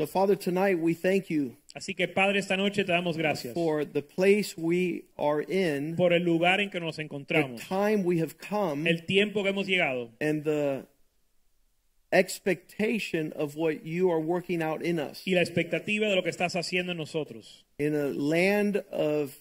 So, Father, tonight we thank you Así que Padre, esta noche te damos gracias for the place we are in, por el lugar en que nos the encontramos, time we have come, el tiempo que hemos llegado and the expectation of what you are working out in us. y la expectativa de lo que estás haciendo en nosotros. In a land of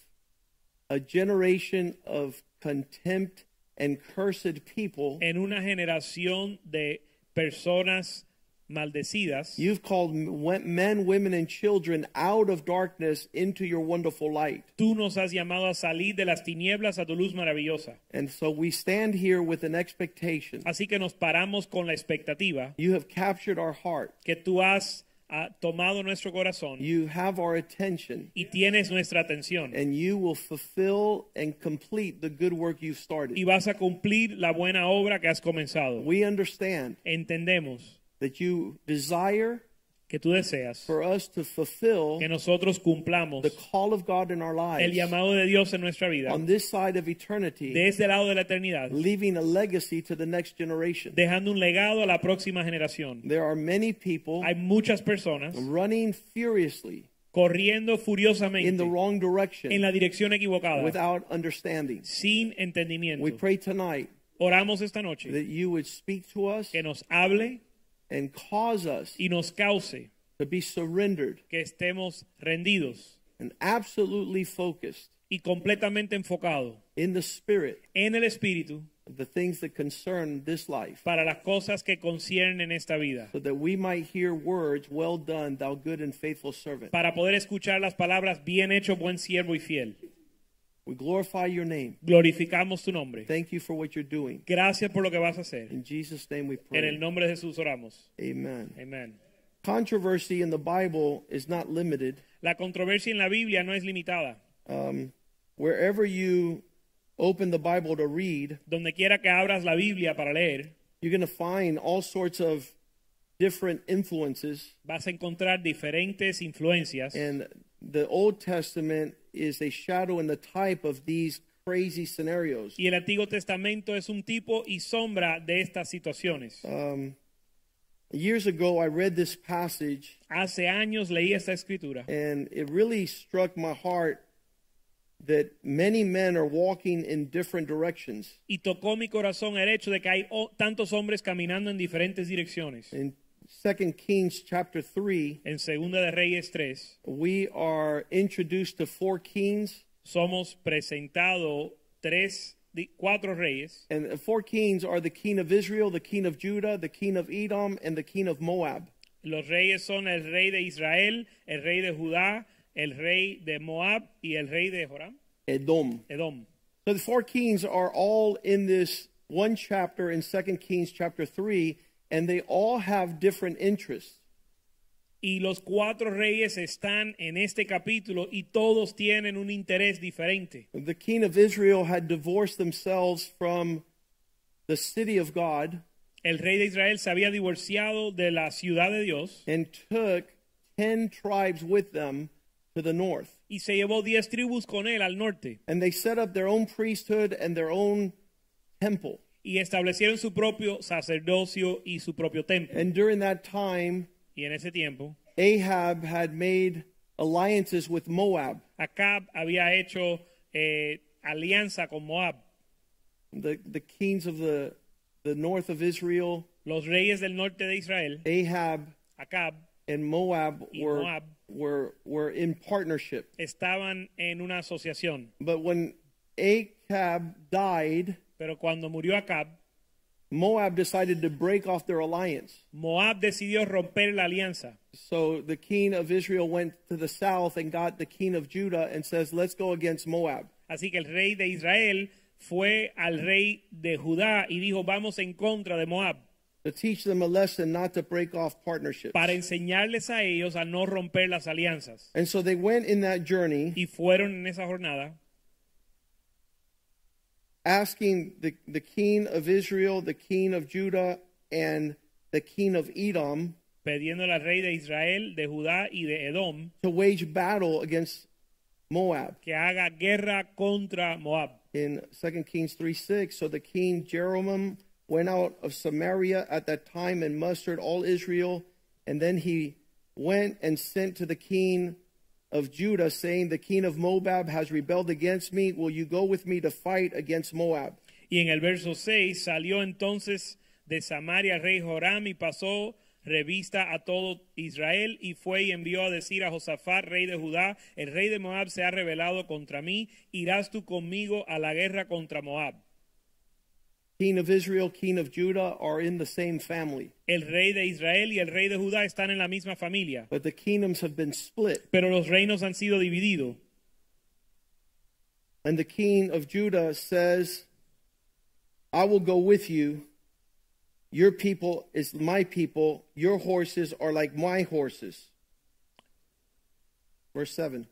a generation of contempt and cursed people, En una generación de personas maldecidas, you've called men, women, and children out of darkness into your wonderful light. tú nos has llamado a salir de las tinieblas a tu luz maravillosa. And so we stand here with an expectation. Así que nos paramos con la expectativa You have captured our heart. que tú has ah, tomado nuestro corazón You have our attention. y tienes nuestra atención And you will fulfill and complete the good work you've y started. vas a cumplir la buena obra que has comenzado. We understand Entendemos that you desire que tú deseas for us to fulfill que nosotros cumplamos the call of God in our el lives llamado de Dios en nuestra vida on this side of eternity, de este lado de la eternidad, leaving a legacy to the next generation. dejando un legado a la próxima generación. There are many people Hay muchas personas running furiously corriendo furiosamente in the wrong en direction la dirección equivocada, without understanding. sin entendimiento. We pray tonight Oramos esta noche that you would speak to us que nos hable and cause us y nos cause to be surrendered que estemos rendidos and absolutely focused y completamente enfocados in the spirit en el Espíritu the things that concern this life, para las cosas que conciernen esta vida, so that we might hear words, Well done, thou good and faithful servant. para poder escuchar las palabras bien hecho, buen siervo y fiel. We glorify your name. Glorificamos tu nombre. Thank you for what you're doing. Gracias por lo que vas a hacer. In Jesus' name we pray. En el nombre de Jesús oramos. Amen. Amén. Controversy in the Bible is not limited. La controversia en la Biblia no es limitada. Um, wherever you open the Bible to read, Donde quiera que abras la Biblia para leer, you're going to find all sorts of different influences. vas a encontrar diferentes influencias. And the Old Testament is a shadow and the type of these crazy scenarios. Y el Antiguo Testamento es un tipo y sombra de estas situaciones. Um, years ago, I read this passage, Hace años leí esta escritura and it really struck my heart that many men are walking in different directions. y tocó mi corazón el hecho de que hay tantos hombres caminando en diferentes direcciones. In 2 Kings chapter 3, En Segunda de Reyes 3 we are introduced to four kings, somos presentados tres, cuatro reyes. and the four kings are the king of Israel, the king of Judah, the king of Edom, and the king of Moab. Los reyes son el rey de Israel, el rey de Judá, el rey de Moab y el rey de Joram, Edom. Edom. So the four kings are all in this one chapter in 2 Kings chapter 3, and they all have different interests. Y los cuatro reyes están en este capítulo y todos tienen un interés diferente. The king of Israel had divorced themselves from the city of God El rey de Israel se había divorciado de la ciudad de Dios and took 10 tribes with them to the north. y se llevó diez tribus con él al norte And they set up their own priesthood and their own temple. Y establecieron su propio sacerdocio y su propio templo. And during that time, Y en ese tiempo, Ahab had made alliances with Moab. Acab había hecho eh, alianza con Moab. The, the kings of the, the north of Israel, Los reyes del norte de Israel, Ahab Acab, and Moab were, Moab. were, were in partnership. estaban en una asociación. But when Ahab died, Pero cuando murió Acab, Moab decided to break off their alliance. Moab decidió romper la alianza. So the king of Israel went to the south and got the king of Judah and says, Let's go against Moab. Así que el rey de Israel fue al rey de Judá y dijo, vamos en contra de Moab. to teach them a lesson not to break off partnerships. para enseñarles a ellos a no romper las alianzas. And so they went in that journey Y fueron en esa jornada asking the, the king of Israel, the king of Judah, and the king of Edom pidiéndole al rey de Israel, de Judá y de Edom to wage battle against Moab. que haga guerra contra Moab. In 2 Kings 3 6, so the king Jeroboam went out of Samaria at that time and mustered all Israel, and then he went and sent to the king of Judah, saying, The king of Moab has rebelled against me. Will you go with me to fight against Moab? Y en el verso 6 salió entonces de Samaria rey Joram y pasó revista a todo Israel y fue y envió a decir a Josafat, rey de Judá, el rey de Moab se ha rebelado contra mí, irás tú conmigo a la guerra contra Moab. King of Israel, king of Judah are in the same family, El rey de Israel y el rey de Judá están en la misma familia, but the kingdoms have been split. pero los reinos han sido divididos. And the king of Judah says, I will go with you. Your people is my people. Your horses are like my horses. Verse 7.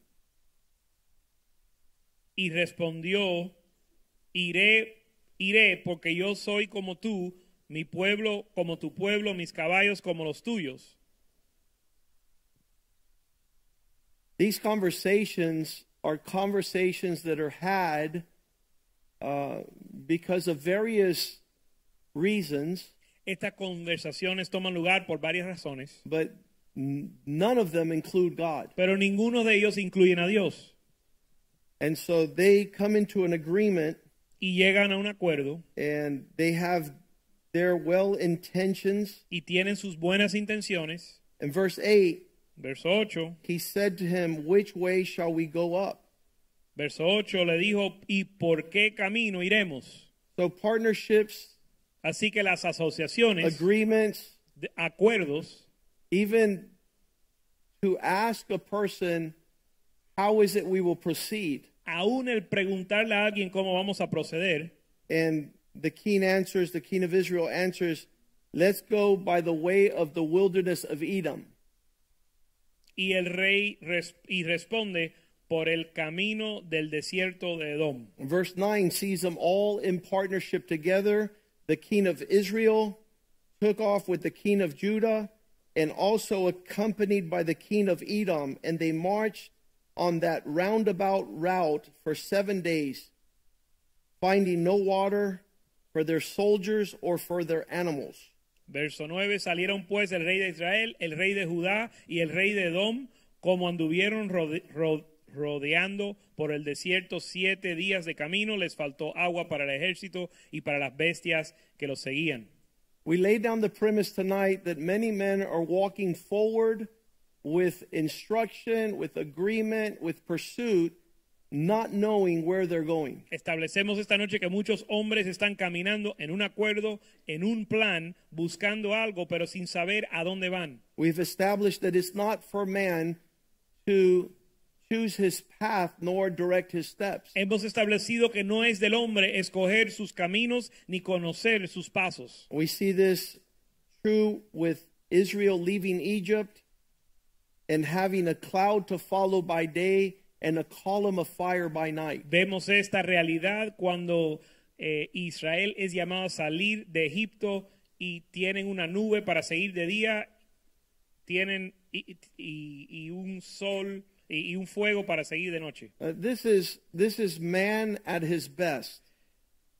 Y respondió, iré, iré, porque yo soy como tú, mi pueblo como tu pueblo, mis caballos como los tuyos. These conversations are conversations that are had uh, because of various reasons, Estas conversaciones toman lugar por varias razones, but none of them include God. pero ninguno de ellos incluyen a Dios. And so they come into an agreement Y llegan a un acuerdo and they have their well intentions. y tienen sus buenas intenciones. In verse 8, Verso 8, he said to him, Which way shall we go up? verso 8 le dijo, ¿y por qué camino iremos? So partnerships, Así que las asociaciones, agreements, de- acuerdos, even to ask a person, How is it we will proceed? Aún el preguntarle a alguien cómo vamos a proceder, And the king answers, the king of Israel answers, Let's go by the way of the wilderness of Edom. y el rey res- y responde por el camino del desierto de Edom. Verse 9 sees them all in partnership together. The king of Israel took off with the king of Judah and also accompanied by the king of Edom, and they marched on that roundabout route for seven days, finding no water for their soldiers or for their animals. Verso 9, salieron pues el rey de Israel, el rey de Judá y el rey de Edom, como anduvieron rode- ro- rodeando por el desierto siete días de camino, les faltó agua para el ejército y para las bestias que los seguían. We lay down the premise tonight that many men are walking forward with instruction, with agreement, with pursuit, not knowing where they're going. Establecemos esta noche que muchos hombres están caminando en un acuerdo, en un plan, buscando algo, pero sin saber a dónde van. We've established that it's not for man to choose his path nor direct his steps. Hemos establecido que no es del hombre escoger sus caminos ni conocer sus pasos. We see this true with Israel leaving Egypt and having a cloud to follow by day and a column of fire by night. Vemos esta realidad cuando eh, Israel es llamado a salir de Egipto y tienen una nube para seguir de día, tienen y, y- y un sol y, y un fuego para seguir de noche. Uh, this is this is man at his best.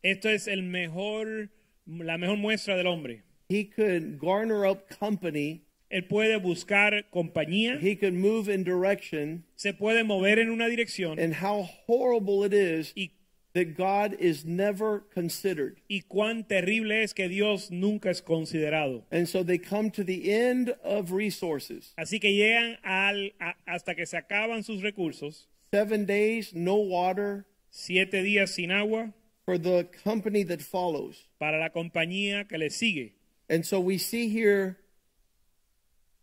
Esto es el mejor, la mejor muestra del hombre. He could garner up company. Él puede buscar compañía, He can move in direction. se puede mover en una dirección And how horrible it is y, that God is never considered. y cuán terrible es que Dios nunca es considerado. And so they come to the end of resources. Así que llegan al, a- hasta que se acaban sus recursos, Seven days, no water siete días sin agua for the company that follows. para la compañía que le sigue. And so we see here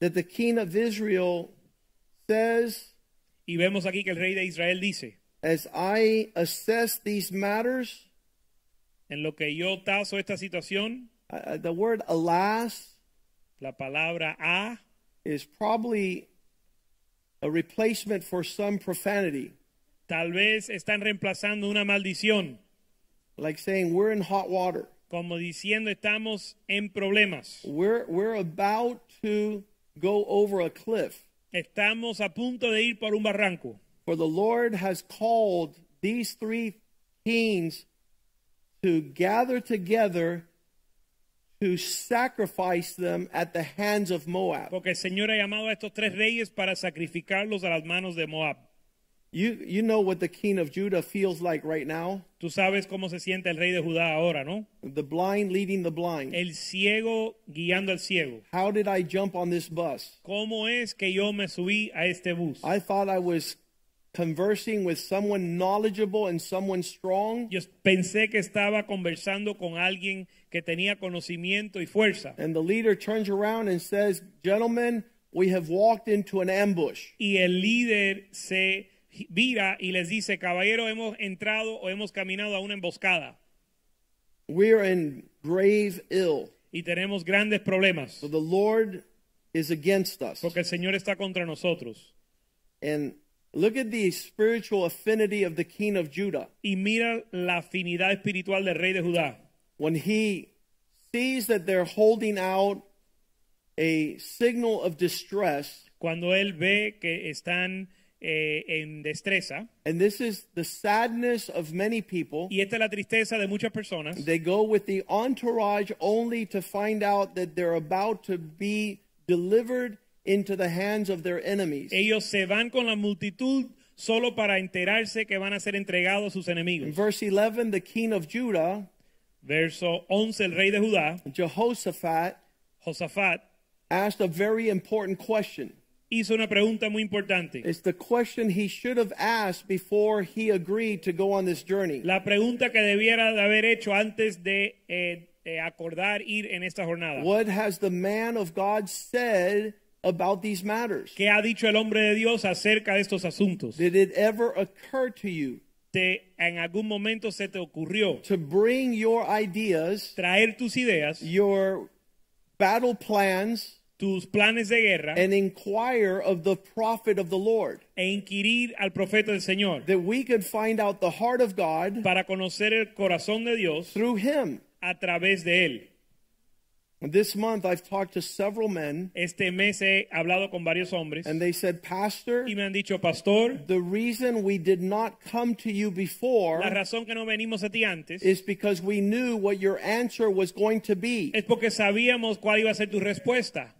that the king of Israel says, Y vemos aquí que el rey de Israel dice, As I assess these matters, en lo que yo tazo esta situación, Uh, the word alas La palabra a is probably a replacement for some profanity, tal vez están reemplazando una maldición, like saying we're in hot water. como diciendo estamos en problemas. We're, we're about to go over a cliff. Estamos a punto de ir por un barranco. For the Lord has called these three kings to gather together to sacrifice them at the hands of Moab. Porque el Señor ha llamado a estos tres reyes para sacrificarlos a las manos de Moab. You, you know what the king of Judah feels like right now? Tú sabes cómo se siente el rey de Judá ahora, ¿no? The blind leading the blind. El ciego guiando al ciego. How did I jump on this bus? ¿Cómo es que yo me subí a este bus? I thought I was conversing with someone knowledgeable and someone strong. Yo pensé que estaba conversando con alguien que tenía conocimiento y fuerza. And the leader turns around and says, Gentlemen, we have walked into an ambush. Y el líder se vira y les dice, caballero, hemos entrado o hemos caminado a una emboscada We're in grave ill. y tenemos grandes problemas So the Lord is against us. porque el Señor está contra nosotros. And look at the spiritual affinity of the king of Judah. Y mira la afinidad espiritual del rey de Judá. When he sees that they're holding out a signal of distress, Cuando él ve que están eh, en destreza, and this is the sadness of many people, y esta es la tristeza de muchas personas, they go with the entourage only to find out that they're about to be delivered into the hands of their enemies. ellos se van con la multitud solo para enterarse que van a ser entregados a sus enemigos. In verse 11, the king of Judah, Verso 11, el rey de Judá, Jehoshaphat, Josafat, asked a very important question. Hizo una pregunta muy importante. It's the question he should have asked before he agreed to go on this journey. La pregunta que debiera de haber hecho antes de eh, eh, acordar ir en esta jornada. What has the man of God said about these matters? ¿Qué ha dicho el hombre de Dios acerca de estos asuntos? Did it ever occur to you Te, en algún momento se te ocurrió to bring your ideas, traer tus ideas, your battle plans, tus planes de guerra and inquire of the prophet of the Lord? e inquirir al profeta del Señor That we could find out the heart of God para conocer el corazón de Dios through him. a través de él. This month I've talked to several men Este mes he hablado con varios hombres and they said, Pastor, y me han dicho, pastor, the reason we did not come to you before la razón que no venimos a ti antes is because we knew what your answer was going to be. es porque sabíamos cuál iba a ser tu respuesta.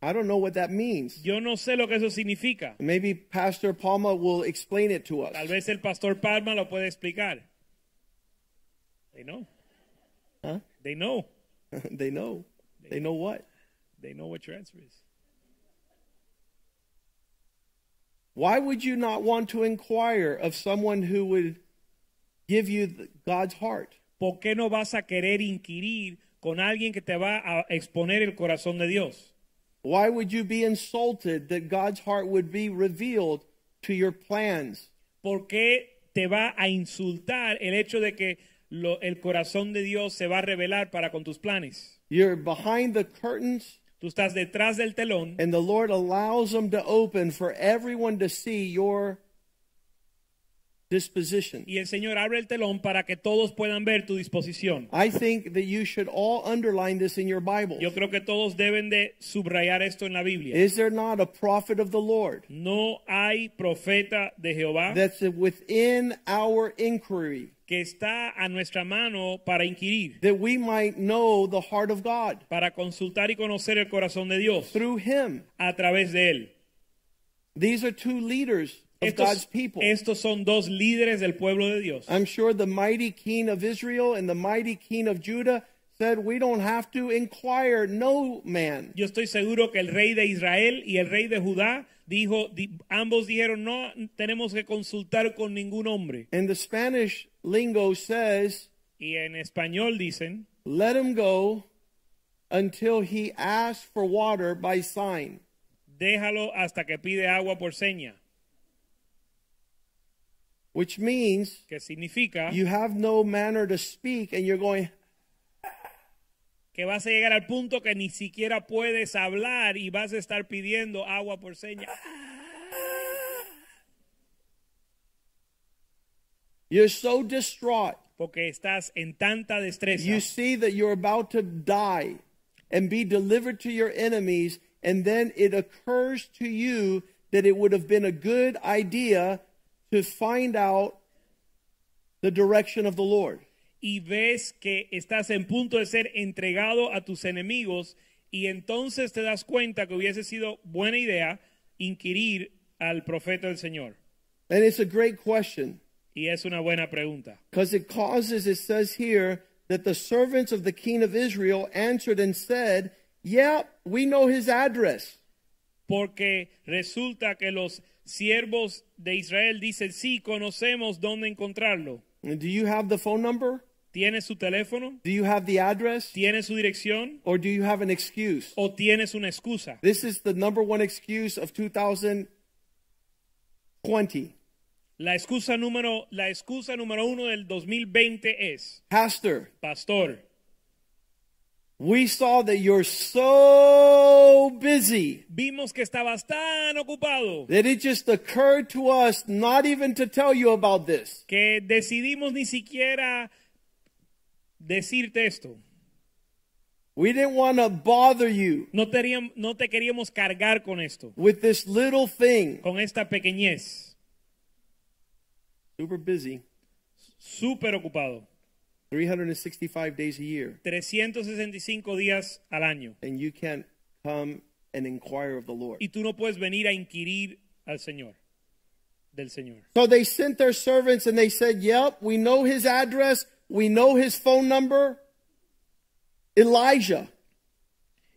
I don't know what that means. Yo no sé lo que eso significa. Maybe Pastor Palma will explain it to us. Tal vez el pastor Palma lo puede explicar. They know. Huh? They know. they know. They know what? They know what your answer is. Why would you not want to inquire of someone who would give you the- God's heart? ¿Por qué no vas a querer inquirir con alguien que te va a exponer el corazón de Dios? Why would you be insulted that God's heart would be revealed to your plans? ¿Por qué te va a insultar el hecho de que lo- el corazón de Dios se va a revelar para con tus planes? You're behind the curtains, Tú estás detrás del telón and the Lord allows them to open for everyone to see your disposition. y el Señor abre el telón para que todos puedan ver tu disposición. I think that you should all underline this in your Bible. Yo creo que todos deben de subrayar esto en la Biblia. Is there not a prophet of the Lord No hay profeta de Jehová that's within our inquiry que está a nuestra mano para inquirir, that we might know the heart of God para consultar y conocer el corazón de Dios through him? a través de él. These are two leaders of God's people. estos son dos líderes del pueblo de Dios. I'm sure the mighty king of Israel and the mighty king of Judah said, We don't have to inquire no man. Yo estoy seguro que el rey de Israel y el rey de Judá dijo, di- ambos dijeron, no tenemos que consultar con ningún hombre. And the Spanish lingo says, Y en español dicen, Let him go until he asks for water by sign. déjalo hasta que pide agua por seña, Which means que significa you have no manner to speak and you're going, que vas a llegar al punto que ni siquiera puedes hablar y vas a estar pidiendo agua por señas. You're so distraught. Porque estás en tanta destreza. You see that you're about to die and be delivered to your enemies, and then it occurs to you that it would have been a good idea to find out the direction of the Lord. y ves que estás en punto de ser entregado a tus enemigos y entonces te das cuenta que hubiese sido buena idea inquirir al profeta del Señor. And it's a great question Y es una buena pregunta. because it causes, it says here, that the servants of the king of Israel answered and said, Yeah, we know his address. Porque resulta que los siervos de Israel dicen, sí, conocemos dónde encontrarlo. Do you have the phone number? ¿Tienes su teléfono? Do you have the address? ¿Tienes su dirección? Or do you have an excuse? ¿O tienes una excusa? This is the number one excuse of 2020. La excusa número, la excusa número uno del 2020 es, Pastor, pastor, we saw that you're so busy vimos que estabas tan ocupado that it just occurred to us not even to tell you about this. que decidimos ni siquiera decirte esto. We didn't want to bother you No te, no te queríamos cargar con esto, with this little thing. con esta pequeñez. Super busy, Súper ocupado. 365 days a year, 365 días al año. and you can't come and inquire of the Lord. Y tú no puedes venir a inquirir al Señor, del Señor. So they sent their servants and they said, Yep, we know his address, we know his phone number. Elijah.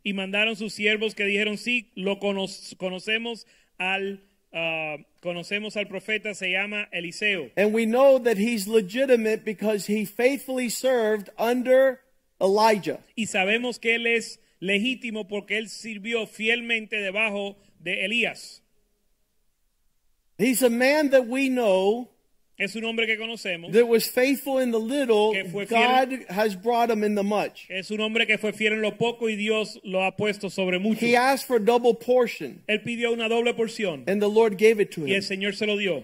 Y mandaron sus siervos que dijeron, sí, lo cono- conocemos al, ah, conocemos al profeta, se llama Eliseo. And we know that he's legitimate because he faithfully served under Elijah. Y sabemos que él es legítimo porque él sirvió fielmente debajo de Elías. He's a man that we know Es un hombre que conocemos. that was faithful in the little. God has brought him in the much. Es un hombre que fue fiel en lo poco y Dios lo ha puesto sobre mucho. He asked for a double portion, Él pidió una doble porción and the Lord gave it to y el. Señor se lo dio.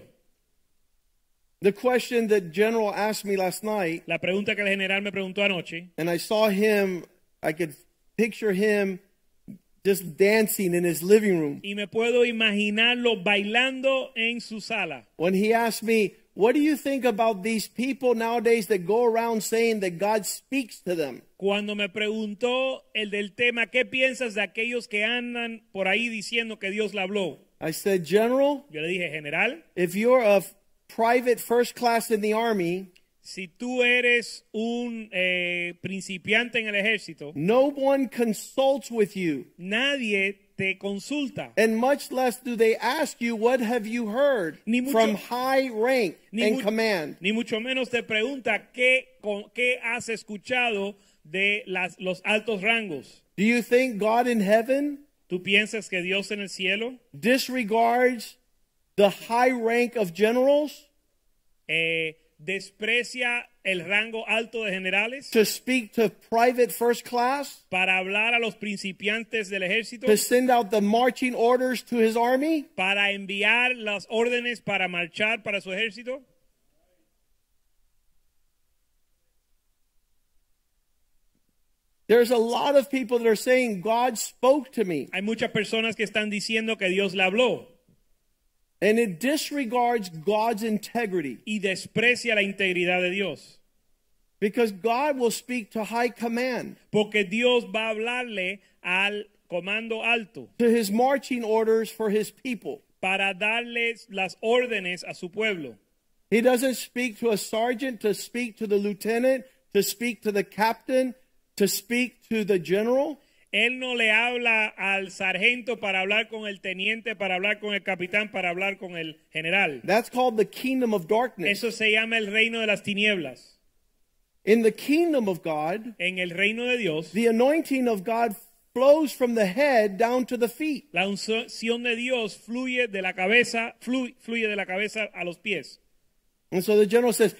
The question that General asked me last night, La pregunta que el general me preguntó anoche, and I saw him, I could picture him just dancing in his living room. y me puedo imaginarlo bailando en su sala. When he asked me, What do you think about these people nowadays that go around saying that God speaks to them? Cuando me preguntó el del tema, ¿qué piensas de aquellos que andan por ahí diciendo que Dios le habló? I said, General, Yo le dije, general, if you're a private first class in the army, si tú eres un eh, principiante en el ejército, no one consults with you, nadie te consulta. and much less do they ask you, What have you heard mucho- from high rank and mu- command? ni mucho menos te pregunta qué, qué has escuchado de las, los altos rangos. Do you think God in heaven ¿Tú piensas que Dios en el cielo disregards the high rank of generals eh, desprecia el rango alto de generales to speak to private first class, para hablar a los principiantes del ejército? to send out the marching orders to his army? para enviar las órdenes para marchar para su ejército? There's a lot of people that are saying God spoke to me, Hay muchas personas que están diciendo que Dios le habló and it disregards God's integrity y desprecia la integridad de Dios. Because God will speak to high command, Porque Dios va a hablarle al comando alto to his marching orders for his people. para darles las órdenes a su pueblo. He doesn't speak to a sergeant, to speak to the lieutenant, to speak to the captain, to speak to the general. Él no le habla al sargento para hablar con el teniente, para hablar con el capitán, para hablar con el general. That's called the kingdom of darkness. Eso se llama el reino de las tinieblas. In the kingdom of God, En el reino de Dios, the anointing of God flows from the head down to the feet. la unción de Dios fluye de la cabeza, fluye, fluye de la cabeza a los pies. And so the general says,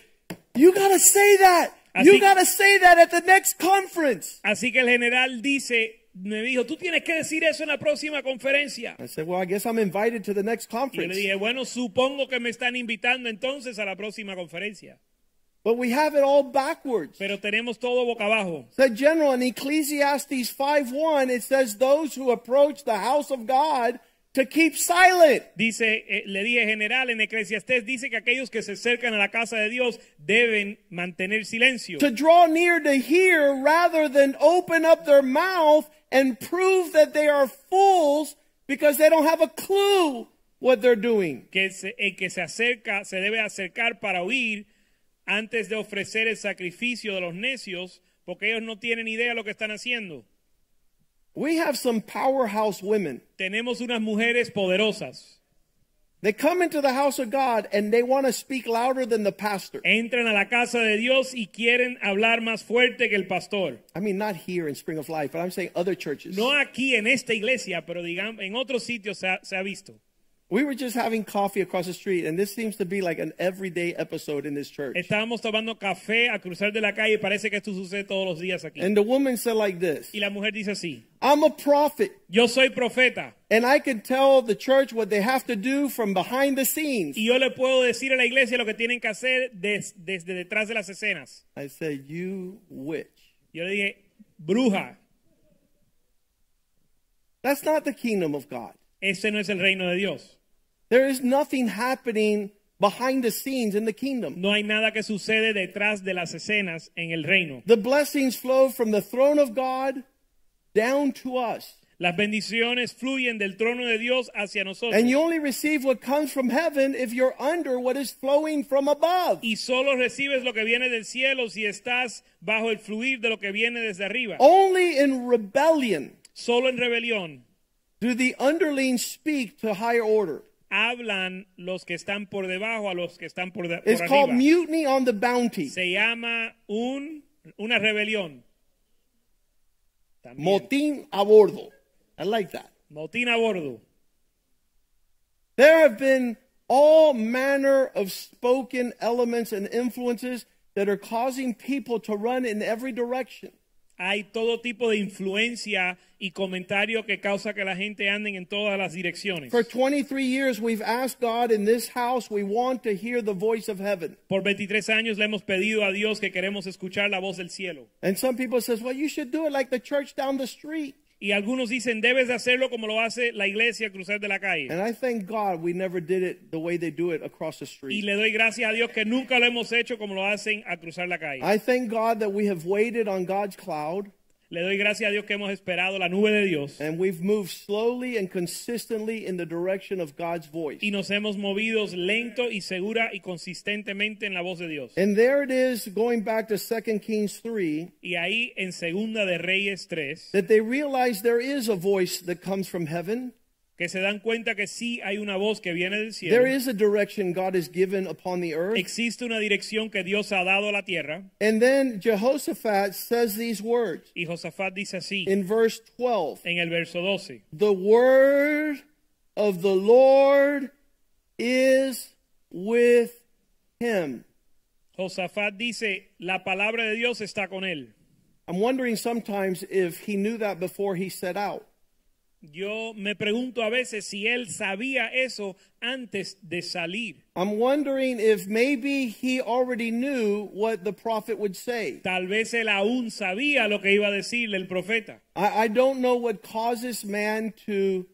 You got to say that. You Así, got to say that at the next conference. así que el general dice, me dijo, tú tienes que decir eso en la próxima conferencia. I said, Well, I guess I'm invited to the next Y yo le conference. dije, bueno, supongo que me están invitando entonces a la próxima conferencia. But we have it all backwards. Pero tenemos todo boca abajo. The general in Ecclesiastes 5:1 it says those who approach the house of God to keep silent. Dice, eh, le dije general en Eclesiastés, dice que aquellos que se acercan a la casa de Dios deben mantener silencio. To draw near to hear rather than open up their mouth and prove that they are fools because they don't have a clue what they're doing. Que se- el que se acerca, se debe acercar para oír antes de ofrecer el sacrificio de los necios, porque ellos no tienen idea de lo que están haciendo. We have some powerhouse women. Tenemos unas mujeres poderosas. They come into the house of God and they want to speak louder than the pastor. Entran a la casa de Dios y quieren hablar más fuerte que el pastor. I mean, not here in Spring of Life, but I'm saying other churches. No aquí en esta iglesia, pero digamos en otros sitios se ha, se ha visto. We were just having coffee across the street, and this seems to be like an everyday episode in this church. Estábamos tomando café a cruzar de la calle y parece que esto sucede todos los días aquí. And the woman said like this Y la mujer dice así, I'm a prophet, yo soy profeta and I can tell the church what they have to do from behind the scenes. y yo le puedo decir a la iglesia lo que tienen que hacer des- desde detrás de las escenas. I said, You witch. Yo le dije, bruja, That's not the kingdom of God. ese no es el reino de Dios. There is nothing happening behind the scenes in the kingdom. No hay nada que sucede detrás de las escenas en el reino. The blessings flow from the throne of God down to us. Las bendiciones fluyen del trono de Dios hacia nosotros. And you only receive what comes from heaven if you're under what is flowing from above. Y solo recibes lo que viene del cielo si estás bajo el fluir de lo que viene desde arriba. Only in rebellion Solo en rebelión do the underlings speak to higher order. Hablan los que están por debajo a los que están por, de- It's called arriba. mutiny on the bounty. Se llama un, una rebelión. También. Motín a bordo. I like that. Motín a bordo. There have been all manner of spoken elements and influences that are causing people to run in every direction. Hay todo tipo de influencia y comentario que causa que la gente ande en todas las direcciones. For 23 years, we've asked God in this house, we want to hear the voice of heaven. Por 23 años le hemos pedido a Dios que queremos escuchar la voz del cielo. And some people says, well, you should do it like the church down the street. Y algunos dicen, debes de hacerlo como lo hace la iglesia cruzar de la calle. And I thank God we never did it the way they do it across the Y street. le doy gracias a Dios que nunca lo hemos hecho como lo hacen a cruzar la calle. I thank God that we have waited on God's cloud Le doy gracias a Dios que hemos esperado la nube de Dios and we've moved slowly and consistently in the direction of God's voice. y nos hemos movido lento y segura y consistentemente en la voz de Dios. And there it is, going back to 2 Kings 3, Y ahí en Segunda de Reyes 3, that they realize there is a voice that comes from heaven. Que se dan cuenta que sí hay una voz que viene del cielo. There is a direction God has given upon the earth. Existe una dirección que Dios ha dado a la tierra. And then Jehoshaphat says these words Y Josafat dice así in verse 12 en el verso 12. The word of the Lord is with him. Josafat dice, la palabra de Dios está con él. I'm wondering sometimes if he knew that before he set out. Yo me pregunto a veces si él sabía eso antes de salir. I'm wondering if maybe he already knew what the prophet would say. Tal vez él aún sabía lo que iba a decirle el profeta. I, I don't know what causes man to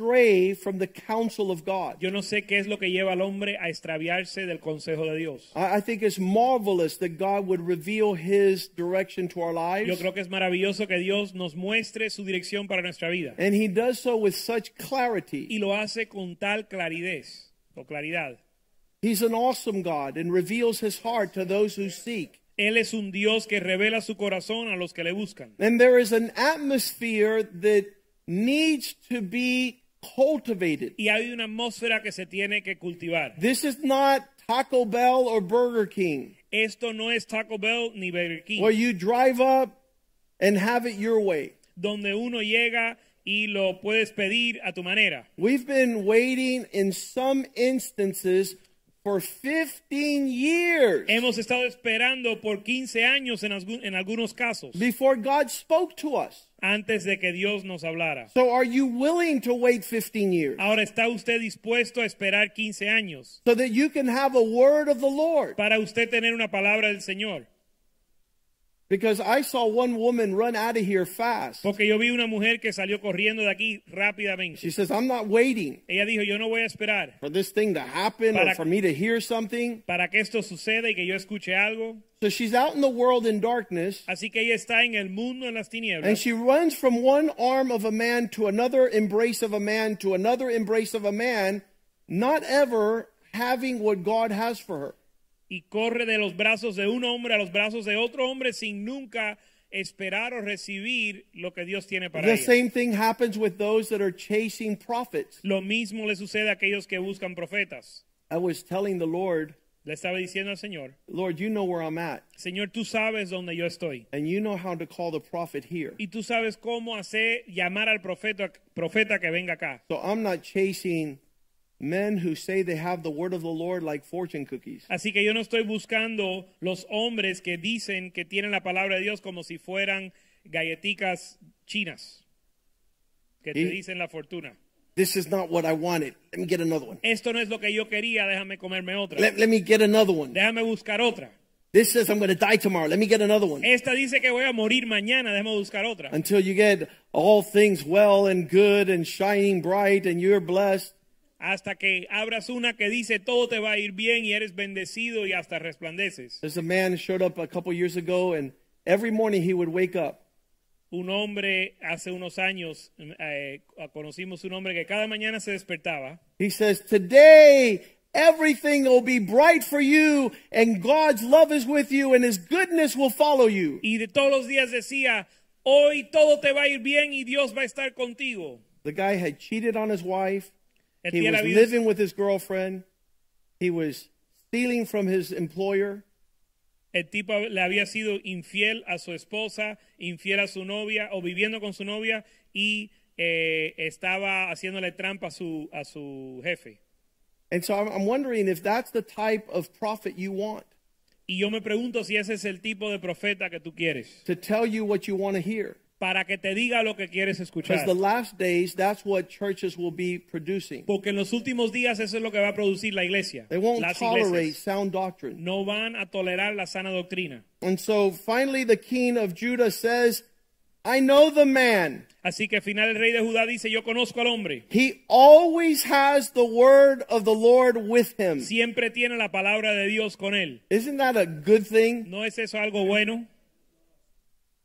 stray from the counsel of God. Yo no sé qué es lo que lleva al hombre a extraviarse del consejo de Dios. I, I think it's marvelous that God would reveal his direction to our Yo lives. creo que es maravilloso que Dios nos muestre su dirección para nuestra vida. And he does so with such clarity. Y lo hace con tal o claridad. He's an awesome God and reveals his heart to those who seek. Él es un Dios que revela su corazón a los que le buscan. And there is an atmosphere that needs to be cultivated. Y hay una atmósfera que se tiene que cultivar. This is not Taco Bell or Burger King, Esto no es Taco Bell ni Burger King, where you drive up and have it your way. donde uno llega y lo puedes pedir a tu manera. We've been waiting in some instances for 15 years Hemos estado esperando por 15 años en, algunos casos before God spoke to us. Antes de que Dios nos hablara. So are you willing to wait 15 years Ahora, ¿está usted dispuesto a esperar 15 años so that you can have a word of the Lord? para usted tener una palabra del Señor? Because I saw one woman run out of here fast. Porque yo vi una mujer que salió corriendo de aquí rápidamente. She says, I'm not waiting Ella dijo, yo no voy a esperar for this thing to happen or for me to hear something. para que esto suceda y que yo escuche algo. So she's out in the world in darkness Así que ella está en el mundo en las and she runs from one arm of a man to another embrace of a man to another embrace of a man, not ever having what God has for her. Y corre de los brazos de un hombre a los brazos de otro hombre sin nunca esperar o recibir lo que Dios tiene para The ella. same thing happens with those that are chasing prophets. Lo mismo le sucede a aquellos que buscan profetas. I was telling the Lord, Le estaba diciendo al Señor, Lord, you know where I'm at, Señor, tú sabes dónde yo estoy. and you know how to call the prophet here. Y tú sabes cómo hacer llamar al profeta, profeta que venga acá. So I'm not chasing men who say they have the word of the Lord like fortune cookies. Así que yo no estoy buscando los hombres que dicen que tienen la palabra de Dios como si fueran galletitas chinas que te dicen la fortuna. This is not what I wanted. Let me get another one. Esto no es lo que yo quería, déjame comerme otra. Let, let me get another one. Déjame buscar otra. This says I'm going to die tomorrow. Let me get another one. Esta dice que voy a morir mañana, déjame buscar otra. Until you get all things well and good and shining bright and you're blessed. Hasta que abras una que dice todo te va a ir bien y eres bendecido y hasta resplandeces. There's a man who showed up a couple years ago and every morning he would wake up Un hombre hace unos años, eh, conocimos un hombre que cada mañana se despertaba He says, Today everything will be bright for you, and God's love is with you, and His goodness will follow you. y de todos los días decía, hoy todo te va a ir bien y Dios va a estar contigo. The guy had cheated on his wife, he was living with his girlfriend, he was stealing from his employer. El tipo le había sido infiel a su esposa, infiel a su novia o viviendo con su novia y eh, estaba haciéndole trampa a su, a su jefe. And so I'm, I'm wondering if that's the type of prophet you want Y yo me pregunto si ese es el tipo de profeta que tú quieres, to tell you what you want to hear. Para que te diga lo que quieres Because escuchar. the last days, that's what churches will be producing. Porque en los últimos días eso es lo que va a producir la iglesia. They won't Las tolerate sound doctrine. no van a tolerar la sana doctrina. And so finally, the king of Judah says, I know the man. Así que al final el rey de Judá dice, yo conozco al hombre. He always has the word of the Lord with him. Siempre tiene la palabra de Dios con él. Isn't that a good thing? ¿No es eso algo bueno?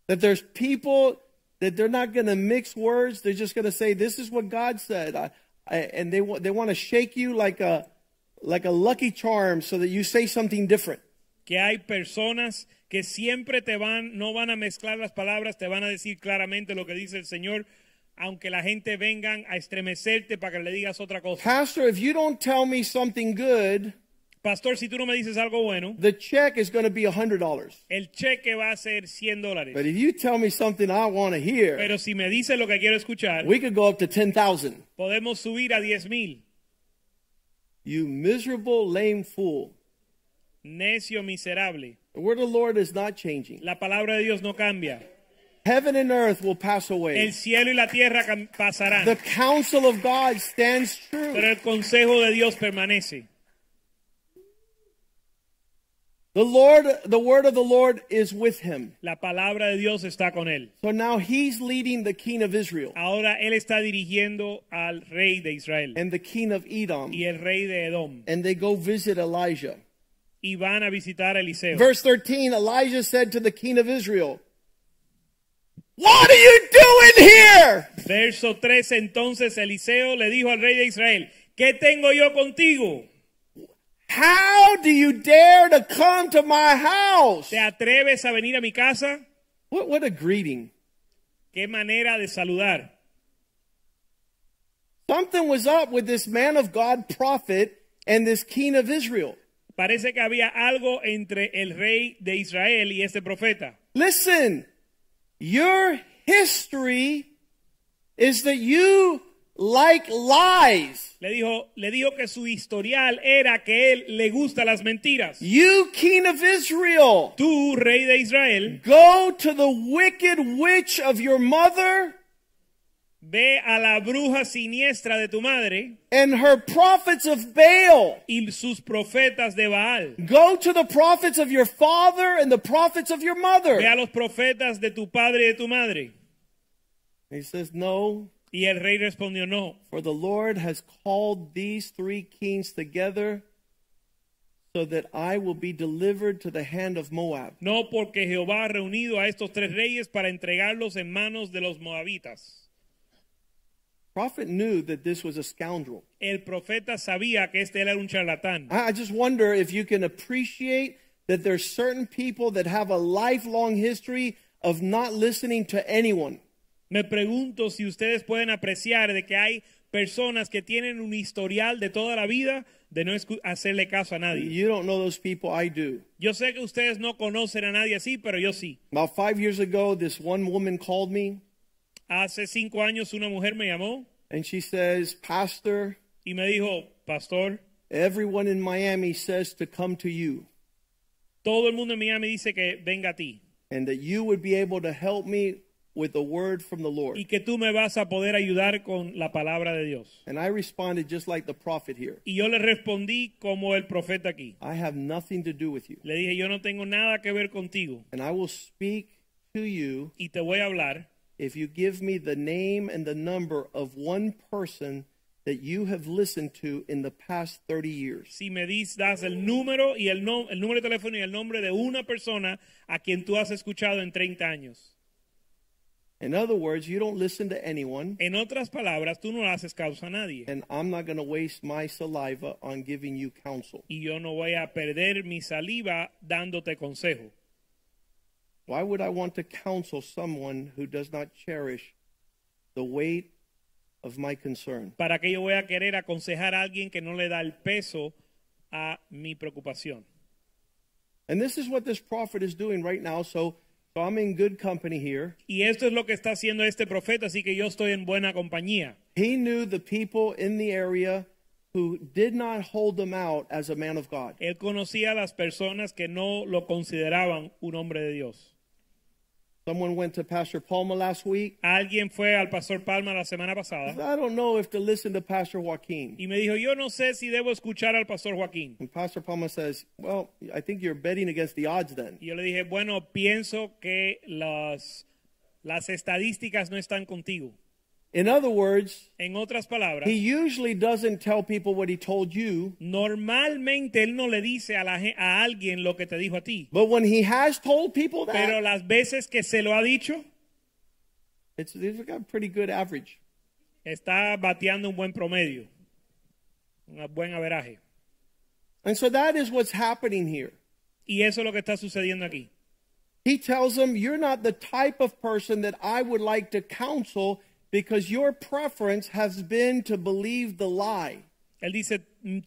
That there's people that they're not going to mix words. They're just going to say, "This is what God said," I, I, and they they want to shake you like a like a lucky charm so that you say something different. Que hay personas que siempre te van, no van a mezclar las palabras, te van a decir claramente lo que dice el Señor, aunque la gente vengan a estremecerte para que le digas otra cosa. Pastor, if you don't tell me something good, Pastor, si tú no me dices algo bueno, the check is going to be a hundred dollars. el cheque va a ser 100 dólares. But if you tell me something I want to hear, Pero si me dices lo que quiero escuchar, we could go up to ten thousand. podemos subir a 10 mil. You miserable, lame fool. Necio miserable. The word of the Lord is not changing. La palabra de Dios no cambia. Heaven and earth will pass away. El cielo y la tierra pasarán, The counsel of God stands true. pero el consejo de Dios permanece. The Lord, the word of the Lord is with him. La palabra de Dios está con él. So now he's leading the king of Israel Ahora él está dirigiendo al rey de Israel and the king of Edom, y el rey de Edom and they go visit Elijah. y van a visitar a Eliseo. Verse 13 Elijah said to the king of Israel, What are you doing here? Verso 13, entonces Eliseo le dijo al rey de Israel, ¿qué tengo yo contigo? How do you dare to come to my house? ¿Te atreves a venir a mi casa? What, what a greeting. ¿Qué manera de saludar? Something was up with this man of God prophet and this king of Israel. Parece que había algo entre el rey de Israel y este profeta. Listen, your history is that you like lies. Le dijo, le dijo que su historial era que él le gusta las mentiras. You, king of Israel, Tú, rey de Israel, go to the wicked witch of your mother ve a la bruja siniestra de tu madre and her prophets of Baal. y sus profetas de Baal. Go to the prophets of your father and the prophets of your mother. Ve a los profetas de tu padre y de tu madre. He says, No, Y el rey respondió, no, for the Lord has called these three kings together so that I will be delivered to the hand of Moab. no porque Jehová ha reunido a estos tres reyes para entregarlos en manos de los moabitas. Prophet knew that this was a scoundrel. El profeta sabía que este era un charlatán. I I just wonder if you can appreciate that there's certain people that have a lifelong history of not listening to anyone. Me pregunto si ustedes pueden apreciar de que hay personas que tienen un historial de toda la vida de no hacerle caso a nadie. You don't know those people, I do. Yo sé que ustedes no conocen a nadie así, pero yo sí. About five years ago, this one woman called me Hace cinco años una mujer me llamó and she says, Pastor, y me dijo, pastor, everyone in Miami says to come to you todo el mundo en Miami dice que venga a ti and that you would be able to help me with a word from the Lord. y que tú me vas a poder ayudar con la palabra de Dios. And I responded just like the prophet here Y yo le respondí como el profeta aquí. I have nothing to do with you, Le dije, yo no tengo nada que ver contigo and I will speak to you y te voy a hablar if you give me the name and the number of one person that you have listened to in the past 30 years. si me dis, das el número y el, no- el número de teléfono y el nombre de una persona a quien tú has escuchado en 30 años. In other words, you don't listen to anyone, En otras palabras, tú no haces causa a nadie. and I'm not going to waste my saliva on giving you counsel. Y yo no voy a perder mi saliva dándote consejo. Why would I want to counsel someone who does not cherish the weight of my concern? ¿Para qué yo voy a querer aconsejar a alguien que no le da el peso a mi preocupación? And this is what this prophet is doing right now, so, so I'm in good company here. Y esto es lo que está haciendo este profeta, así que yo estoy en buena compañía. He knew the people in the area who did not hold him out as a man of God. Él conocía a las personas que no lo consideraban un hombre de Dios. Someone went to Pastor Palma last week. Alguien fue al pastor Palma la semana pasada I don't know if to listen to Pastor Joaquin. y me dijo, yo no sé si debo escuchar al pastor Joaquín. And Pastor Palma says, Well, I think you're betting against the odds then. Y yo le dije, bueno, pienso que las, las estadísticas no están contigo. In other words, En otras palabras, he usually doesn't tell people what he told you, normalmente él no le dice a, la, a alguien lo que te dijo a ti. but when he has told people Pero that, las veces que se lo ha dicho, it's, it's got a pretty good average. está bateando un buen promedio, un buen averaje. And so that is what's happening here. Y eso es lo que está sucediendo aquí. He tells them, You're not the type of person that I would like to counsel because your preference has been to believe the lie. Él dice,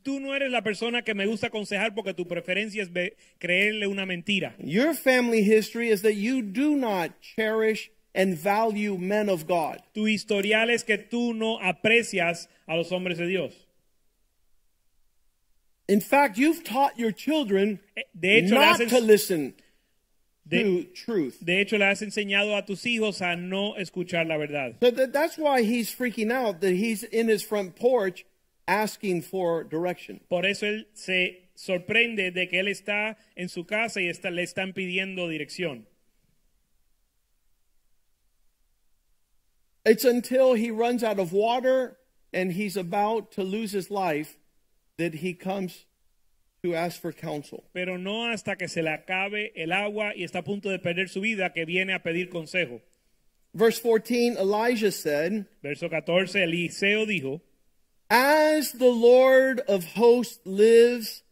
tú no eres la persona que me gusta aconsejar porque tu preferencia es creerle una mentira. Your family history is that you do not cherish and value men of God. Tu historial es que tú no aprecias a los hombres de Dios. In fact, you've taught your children Eh, hecho, not has, to listen de, truth. de hecho, le has enseñado a tus hijos a no escuchar la verdad. So that, that's why he's freaking out that he's in his front porch asking for direction. Por eso él se sorprende de que él está en su casa y está, le están pidiendo dirección. It's until he runs out of water and he's about to lose his life that he comes to ask for counsel. Pero no hasta que se le acabe el agua y está a punto de perder su vida que viene a pedir consejo. Verse 14 Elijah said, Verso 14, Eliseo dijo, As the Lord of hosts lives,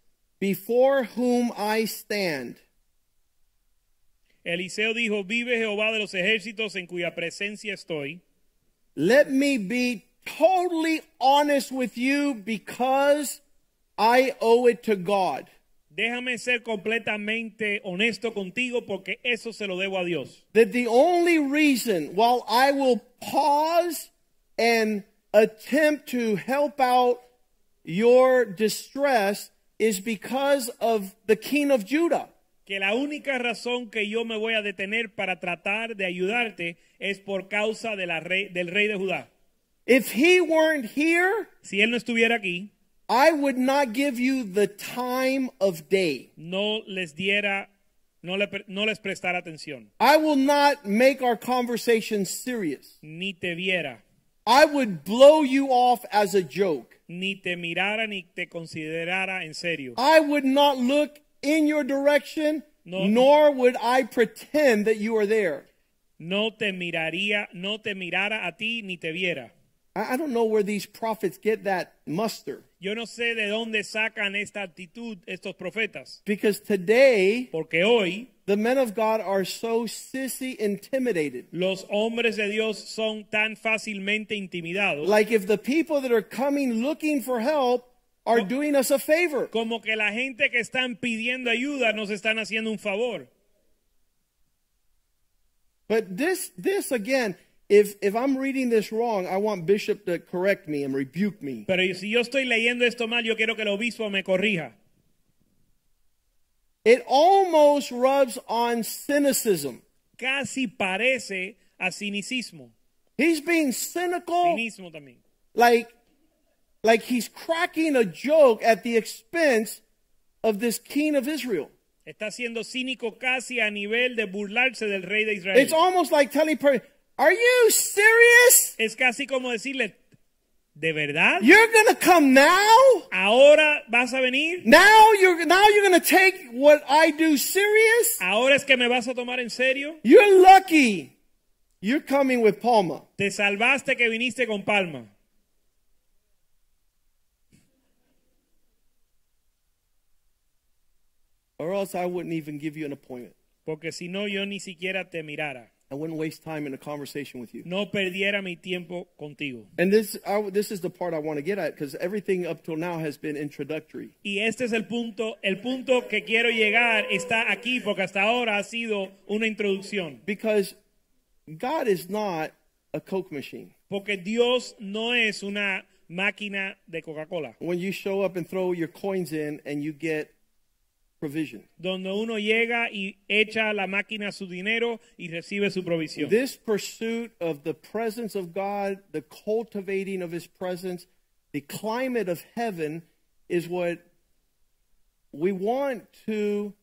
before whom I stand, Eliseo dijo, vive Jehová de los ejércitos en cuya presencia estoy. let me be totally honest with you because I owe it to God. Déjame ser completamente honesto contigo porque eso se lo debo a Dios. That the only reason, while I will pause and attempt to help out your distress is because of the king of Judah. que la única razón que yo me voy a detener para tratar de ayudarte es por causa de la rey, del rey de Judá. If he weren't here, Si él no estuviera aquí, I would not give you the time of day. no les diera, no, le no les prestara atención, I will not make our conversation serious. ni te viera, I would blow you off as a joke. ni te mirara, ni te considerara en serio. I would not look in your direction, No. nor would I pretend that you are there. No te miraría, no te mirara a ti, ni te viera. I don't know where these prophets get that muster. Yo no sé de dónde sacan esta actitud estos profetas, Because today, porque hoy the men of God are so sissy intimidated. los hombres de Dios son tan fácilmente intimidados. Like if the people that are coming looking for help are doing us a favor. como que la gente que están pidiendo ayuda nos están haciendo un favor. But this, this again, if if I'm reading this wrong, I want Bishop to correct me and rebuke me. Pero si yo estoy leyendo esto mal, yo quiero que el obispo me corrija. It almost rubs on cynicism. Casi parece a cinicismo. He's being cynical, Cinismo también. like like he's cracking a joke at the expense of this king of Israel. Está siendo cínico casi a nivel de burlarse del rey de Israel. It's almost like telling "Are you serious? es casi como decirle, ¿de verdad? You're gonna come now? ¿Ahora vas a venir? Now you're now you're gonna take what I do serious? ¿Ahora es que me vas a tomar en serio? You're lucky. You're coming with Palma." Te salvaste que viniste con palma. or else I wouldn't even give you an appointment. Porque si no, yo ni siquiera te mirara. I wouldn't waste time in a conversation with you. No perdiera mi tiempo contigo. And this, I, this is the part I want to get at because everything up till now has been introductory. Y este es el punto, el punto que quiero llegar está aquí porque hasta ahora ha sido una introducción. Because God is not a Coke machine. Porque Dios no es una máquina de Coca-Cola, When you show up and throw your coins in and you get provision. donde uno llega y echa a la máquina su dinero y recibe su provisión. This pursuit of the presence of God, the cultivating of His presence, the climate of heaven is what we want to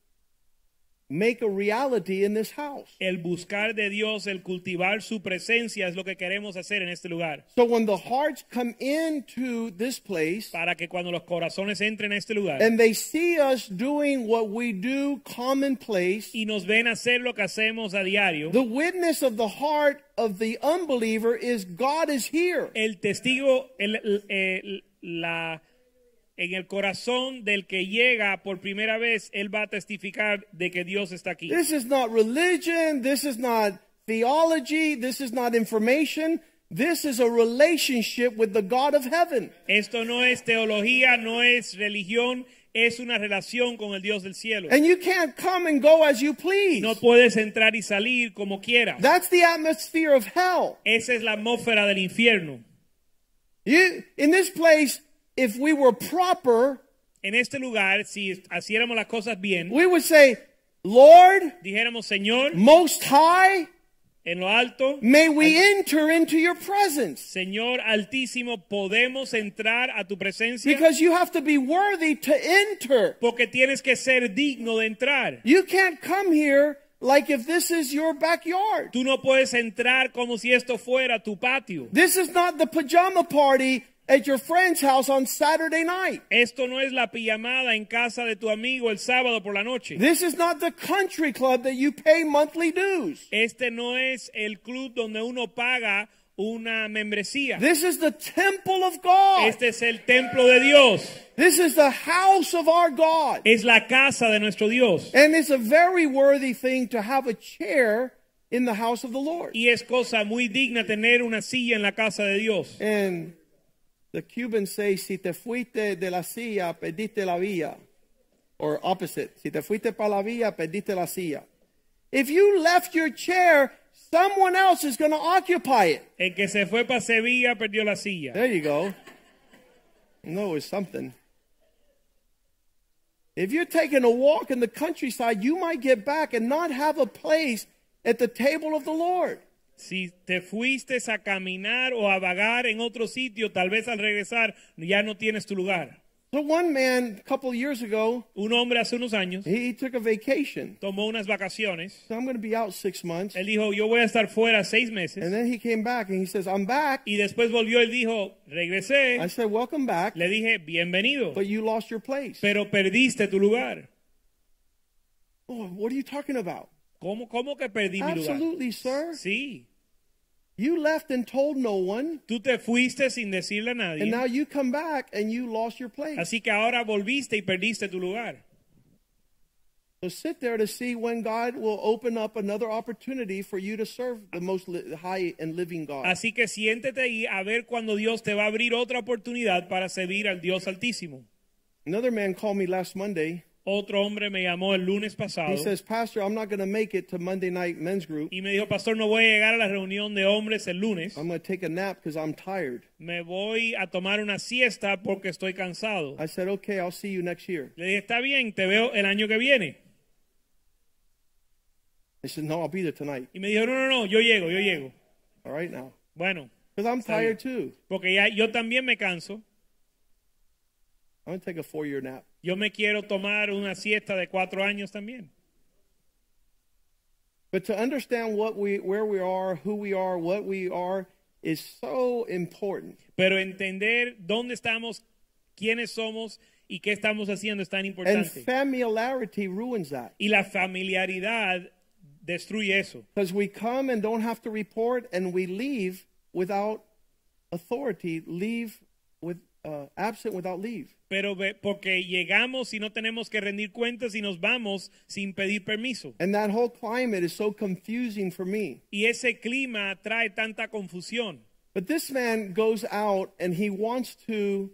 make a reality in this house. El buscar de Dios, el cultivar su presencia es lo que queremos hacer en este lugar. So when the hearts come into this place Para que cuando los corazones entren a este lugar and they see us doing what we do commonplace, y nos ven hacer lo que hacemos a diario, the witness of the heart of the unbeliever is God is here. el testigo, el- el- el- la, en el corazón del que llega por primera vez, él va a testificar de que Dios está aquí. This is not religion, this is not theology, this is not information. This is a relationship with the God of heaven. Esto no es teología, no es religión, es una relación con el Dios del cielo. And you can't come and go as you please. No puedes entrar y salir como quieras. That's the atmosphere of hell. Esa es la atmósfera del infierno. You, in this place, if we were proper, En este lugar, si haciéramos las cosas bien, we would say, Lord, dijéramos, Señor, Most High, en lo alto, may we enter into your presence. Señor altísimo, podemos entrar a tu presencia Because you have to be worthy to enter. porque tienes que ser digno de entrar. You can't come here like if this is your backyard. Tú no puedes entrar como si esto fuera tu patio. This is not the pajama party at your friend's house on Saturday night. Esto no es la pijamada en casa de tu amigo el sábado por la noche. This is not the country club that you pay monthly dues. Este no es el club donde uno paga una membresía. This is the temple of God. Este es el templo de Dios. This is the house of our God. Es la casa de nuestro Dios. And it's a very worthy thing to have a chair in the house of the Lord. Y es cosa muy digna tener una silla en la casa de Dios. And the Cubans say, si te fuiste de la silla, perdiste la vía. Or opposite, si te fuiste para la vía, perdiste la silla. If you left your chair, someone else is going to occupy it. El que se fue para Sevilla perdió la silla. There you go. No, it's something. If you're taking a walk in the countryside, you might get back and not have a place at the table of the Lord. Si te fuiste a caminar o a vagar en otro sitio, tal vez al regresar ya no tienes tu lugar. So one man a couple of years ago, Un hombre hace unos años he took a vacation. tomó unas vacaciones. So I'm going to be out six months. Él dijo, yo voy a estar fuera seis meses. And then he came back and he says, I'm back. Y después volvió, él dijo, regresé. I said, Welcome back. Le dije, bienvenido. But you lost your place. Pero perdiste tu lugar. Oh, what are you talking about? ¿Cómo, cómo que perdí mi lugar? Absolutely, sir. Sí. You left and told no one. Tú te fuiste sin decirle a And now you come back and you lost your place. Así que ahora volviste y perdiste tu lugar. So sit there to see when God will open up another opportunity for you to serve the most high and living God. Así que siéntete ahí a ver cuando Dios te va a abrir otra oportunidad para servir al Dios Altísimo. Another man called me last Monday. Otro hombre me llamó el lunes pasado He says, Pastor, I'm not going to make it to Monday night men's group. y me dijo, pastor, no voy a llegar a la reunión de hombres el lunes. I'm going to take a nap because I'm tired. Me voy a tomar una siesta porque estoy cansado. I said, okay, I'll see you next year. Le dije, está bien, te veo el año que viene. He said, no, I'll be there tonight. Y me dijo, no, no, no, yo llego, yo llego. All right now. Bueno, Because I'm tired too. porque ya yo también me canso. I'm going to take a four year nap. Yo me quiero tomar una siesta de cuatro años también. But to understand what we, where we are, who we are, what we are, is so important. Pero entender dónde estamos, quiénes somos y qué estamos haciendo es tan importante. And familiarity ruins that. Y la familiaridad destruye eso. Because we come and don't have to report, and we leave without authority, leave with uh, absent without leave. Pero porque llegamos y no tenemos que rendir cuentas y nos vamos sin pedir permiso. And that whole climate is so confusing for me. Y ese clima trae tanta confusión. But this man goes out and he wants to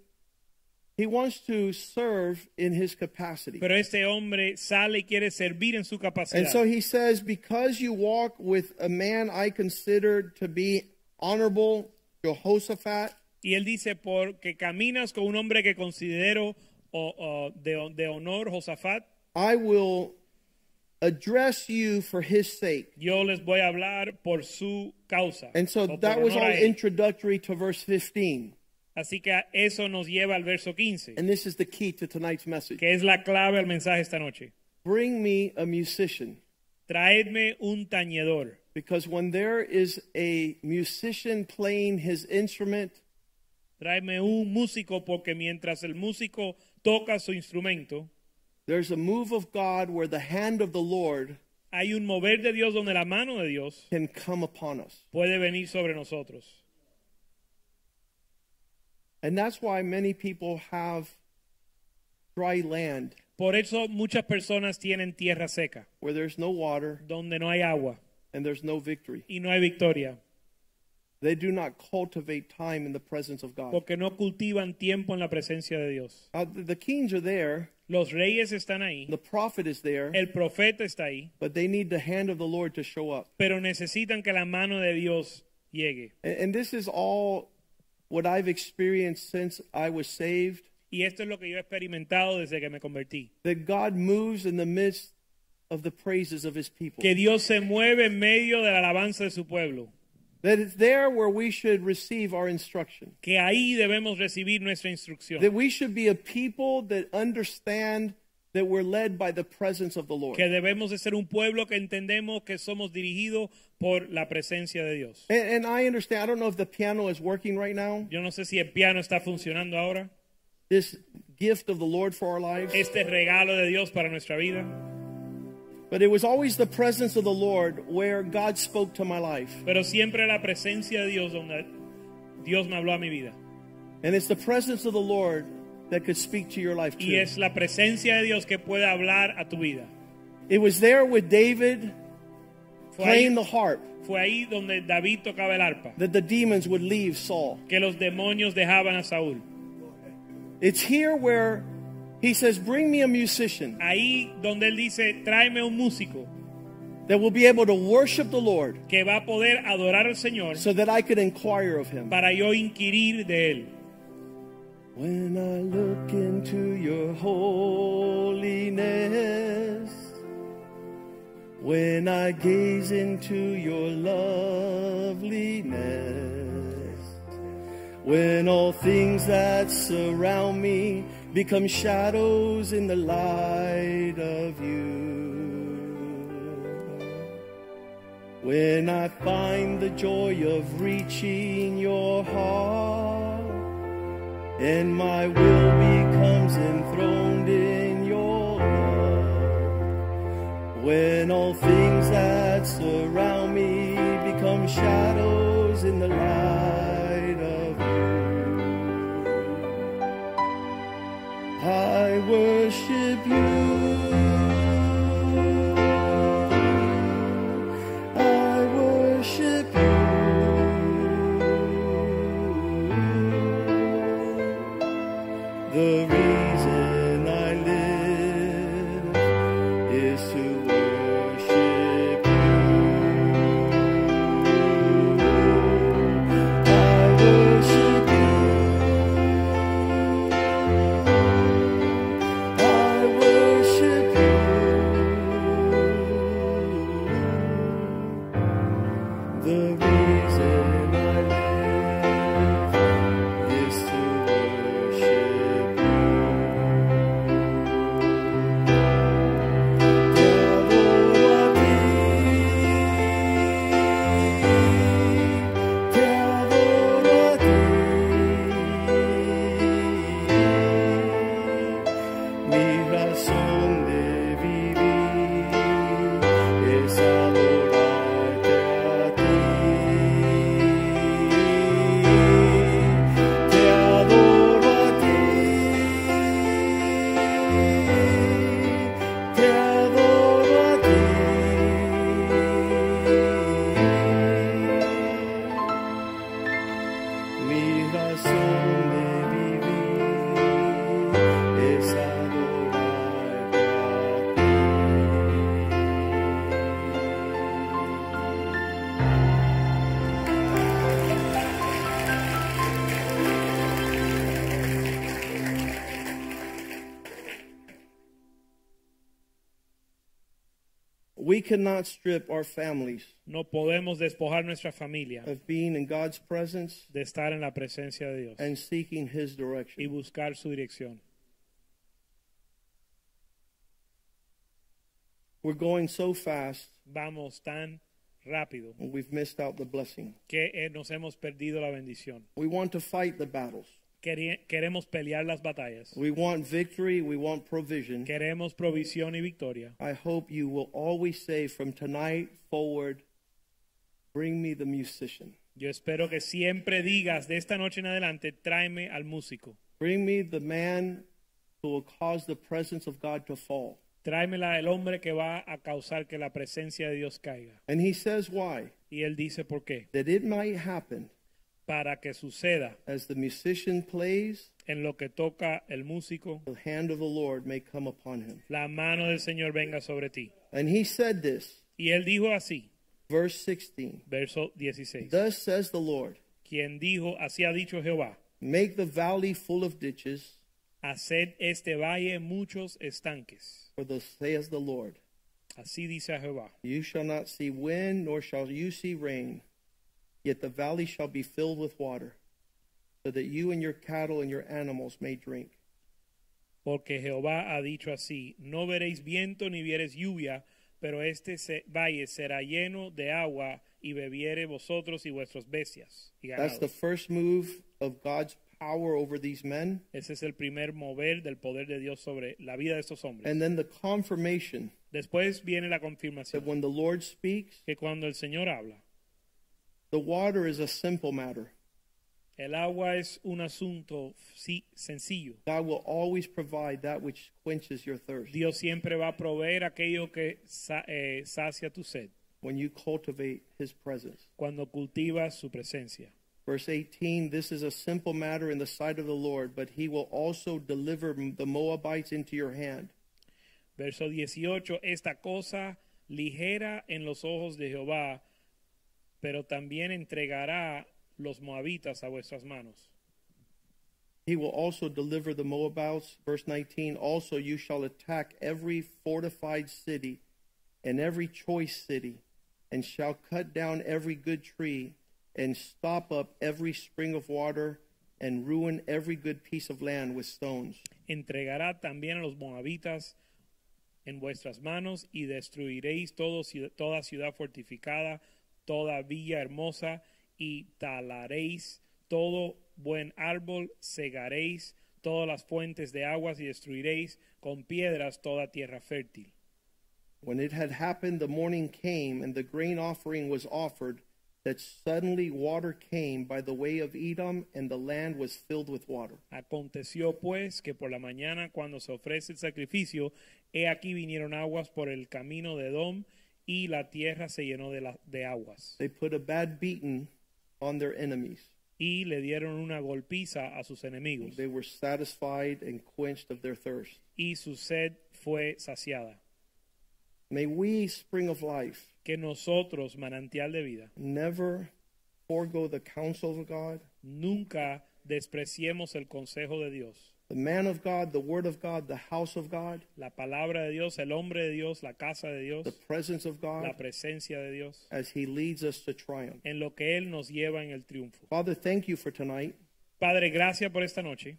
he wants to serve in his capacity. Pero este hombre sale y quiere servir en su capacidad. And so he says, Because you walk with a man I consider to be honorable, Jehoshaphat, Y él dice, porque caminas con un hombre que considero o- o de, de honor, Josafat, I will address you for his sake. yo les voy a hablar por su causa. And so that was all introductory to verse 15. Así que eso nos lleva al verso 15, And this is the key to tonight's message. que es la clave al mensaje esta noche. Bring me a musician. Traedme un tañedor. Because when there is a musician playing his instrument, Tráeme un músico porque mientras el músico toca su instrumento, there's a move of God where the hand of the Lord hay un mover de Dios donde la mano de Dios can come upon us. puede venir sobre nosotros. And that's why many people have dry land Por eso muchas personas tienen tierra seca, where there's no water donde no hay agua and there's no victory. y no hay victoria, They do not cultivate time in the presence of God. porque no cultivan tiempo en la presencia de Dios. Uh, the the kings are there, Los reyes están ahí, the prophet is there, el profeta está ahí, but they need the hand of the Lord to show up. pero necesitan que la mano de Dios llegue. And, and this is all what I've experienced since I was saved. Y esto es lo que yo he experimentado desde que me convertí. That God moves in the midst of the praises of his people. Que Dios se mueve en medio de la alabanza de su pueblo. That it's there where we should receive our instruction. Que ahí debemos recibir nuestra instrucción. That we should be a people that understand that we're led by the presence of the Lord. Que debemos de ser un pueblo que entendemos que somos dirigidos por la presencia de Dios. And, and I understand, I don't know if the piano is working right now. Yo no sé si el piano está funcionando ahora. This gift of the Lord for our lives. Este regalo de Dios para nuestra vida. But it was always the presence of the Lord where God spoke to my life. Pero siempre la presencia de Dios donde Dios me habló a mi vida. And it's the presence of the Lord that could speak to your life too. Y es la presencia de Dios que puede hablar a tu vida. It was there with David Fue ahí, playing the harp fue ahí donde David tocaba el arpa. that the demons would leave Saul. Que los demonios dejaban a Saúl. It's here where he says, Bring me a musician. Ahí donde él dice, tráeme un músico. that will be able to worship the Lord que va a poder adorar al Señor so that I could inquire of him. para yo inquirir de Él. When I look into your holiness, when I gaze into your loveliness, when all things that surround me become shadows in the light of you. When I find the joy of reaching your heart, and my will becomes enthroned in your love. When all things that surround me become shadows in the light I Mi razón cannot strip our families No podemos despojar nuestra familia of being in God's presence de estar en la presencia de Dios and seeking His y direction. buscar su dirección. We're going so fast Vamos tan rápido we've missed out the blessing. que eh, nos hemos perdido la bendición. We want to fight the battles. Queremos pelear las batallas. We want victory. We want provision. Queremos provisión y victoria. I hope you will always say from tonight forward, bring me the musician. Yo espero que siempre digas de esta noche en adelante, tráeme al músico. Bring me the man who will cause the presence of God to fall. Tráemela el hombre que va a causar que la presencia de Dios caiga. And he says why? Y él dice por qué. That it might happen Para que suceda as the musician plays, en lo que toca el músico, the hand of the Lord may come upon him. la mano del Señor venga sobre ti. And he said this, Y él dijo así, verse 16. verso 16. Thus says the Lord, Quien dijo, así ha dicho Jehová, make the valley full of ditches, haced este valle muchos estanques. for thus says the Lord. Así dice Jehová. You shall not see wind, nor shall you see rain, yet the valley shall be filled with water, so that you and your cattle and your animals may drink. Porque Jehová ha dicho así, no veréis viento ni viereis lluvia, pero este valle será lleno de agua y bebiere vosotros y vuestras bestias. Y That's the first move of God's power over these men. Ese es el primer mover del poder de Dios sobre la vida de estos hombres. And then the confirmation Después viene la confirmación. that when the Lord speaks, que cuando el Señor habla, the water is a simple matter. el agua es un asunto sencillo. God will always provide that which quenches your thirst Dios siempre va a proveer aquello que sa- eh, sacia tu sed when you cultivate His presence. cuando cultivas su presencia. Verse 18 This is a simple matter in the sight of the Lord, but He will also deliver the Moabites into your hand. Verso 18, esta cosa ligera en los ojos de Jehová, pero también entregará los moabitas a vuestras manos. He will also deliver the Moabites. Verse 19 Also, you shall attack every fortified city and every choice city, and shall cut down every good tree, and stop up every spring of water, and ruin every good piece of land with stones. Entregará también a los moabitas en vuestras manos y destruiréis todo, toda ciudad fortificada, toda villa hermosa y talaréis todo buen árbol, cegaréis todas las fuentes de aguas y destruiréis con piedras toda tierra fértil. When it had happened, the morning came, and the grain offering was offered, that suddenly water came by the way of Edom, and the land was filled with water. Aconteció pues que por la mañana cuando se ofrece el sacrificio, he aquí vinieron aguas por el camino de Edom y la tierra se llenó de, la- de aguas. They put a bad beating on their enemies. Y le dieron una golpiza a sus enemigos They were satisfied and quenched of their thirst. y su sed fue saciada. May we, spring of life, Que nosotros, manantial de vida, never forego the counsel of God, nunca despreciemos el consejo de Dios, the man of God, the word of God, the house of God, la palabra de Dios, el hombre de Dios, la casa de Dios, the presence of la God, presencia de Dios, as he leads us to triumph. en lo que Él nos lleva en el triunfo. Father, thank you for tonight. Padre, gracias por esta noche.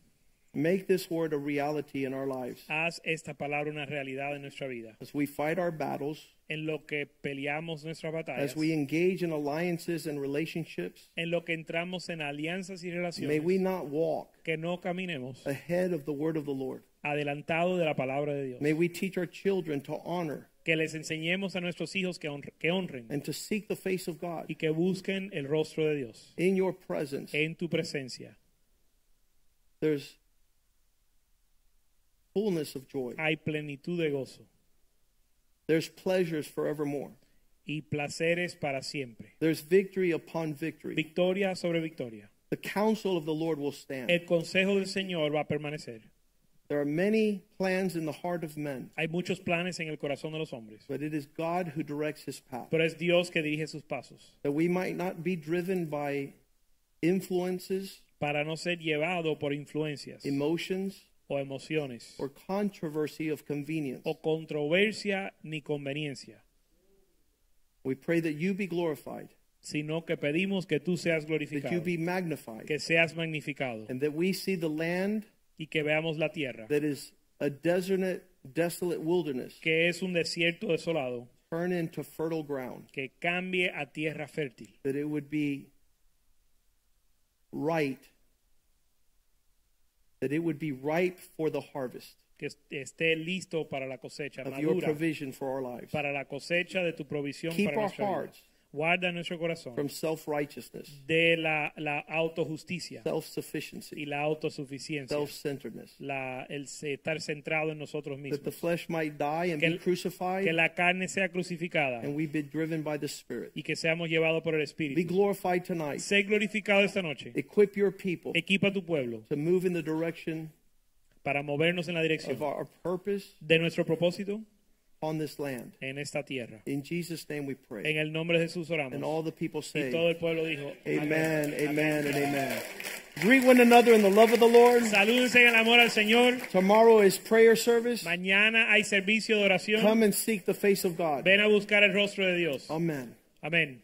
Make this word a reality in our lives. Haz esta palabra una realidad en nuestra vida. As we fight our battles, En lo que peleamos nuestras batallas, as we engage in alliances and relationships, en lo que entramos en alianzas y relaciones. may we not walk que no caminemos ahead of the word of the Lord. adelantado de la palabra de Dios. May we teach our children to honor Que les enseñemos a nuestros hijos que, honr- que honren and to seek the face of God y que busquen el rostro de Dios in your presence. en tu presencia. There's fullness of joy. Hay plenitud de gozo There's pleasures forevermore. y placeres para siempre. There's victory upon victory. Victoria sobre victoria. The counsel of the Lord will stand. El consejo del Señor va a permanecer. There are many plans in the heart of men, Hay muchos planes en el corazón de los hombres, but it is God who directs his path. pero es Dios que dirige sus pasos That we might not be driven by influences, para no ser llevado por influencias emotions, o emociones or controversy of convenience. o controversia ni conveniencia, We pray that you be glorified, sino que pedimos que tú seas that glorificado, you be magnified, que seas magnificado and that we see the land y que veamos la tierra, that is a desolate, desolate wilderness que es un desierto desolado, turn into fertile ground, que cambie a tierra fértil, that it would be right, that it would be ripe for the harvest que est- esté listo para la cosecha, of your madura provision for our lives. para la cosecha de tu provisión Keep para our nuestra vida. hearts Guarda nuestro corazón from self righteousness, de la, la autojusticia self y la autosuficiencia, self centeredness, la, el estar centrado en nosotros that the mismos, flesh might die and Que be crucified, que la carne sea crucificada and we be driven by the Spirit. y que seamos llevados por el Be Espíritu. glorified tonight. Sé glorificado esta noche. Equip your people Equipa tu pueblo to move in the direction para movernos en la dirección of our purpose de nuestro propósito on this land. en esta tierra. In Jesus' name we pray. En el nombre de Jesús oramos. And all the people Y todo say, el pueblo dijo, Amen, amen, and amen. Greet one another in the love of the Lord. Salúdense en el amor al Señor. Tomorrow is prayer service. Mañana hay servicio de oración. Come and seek the face of God. Ven a buscar el rostro de Dios. Amen. Amén.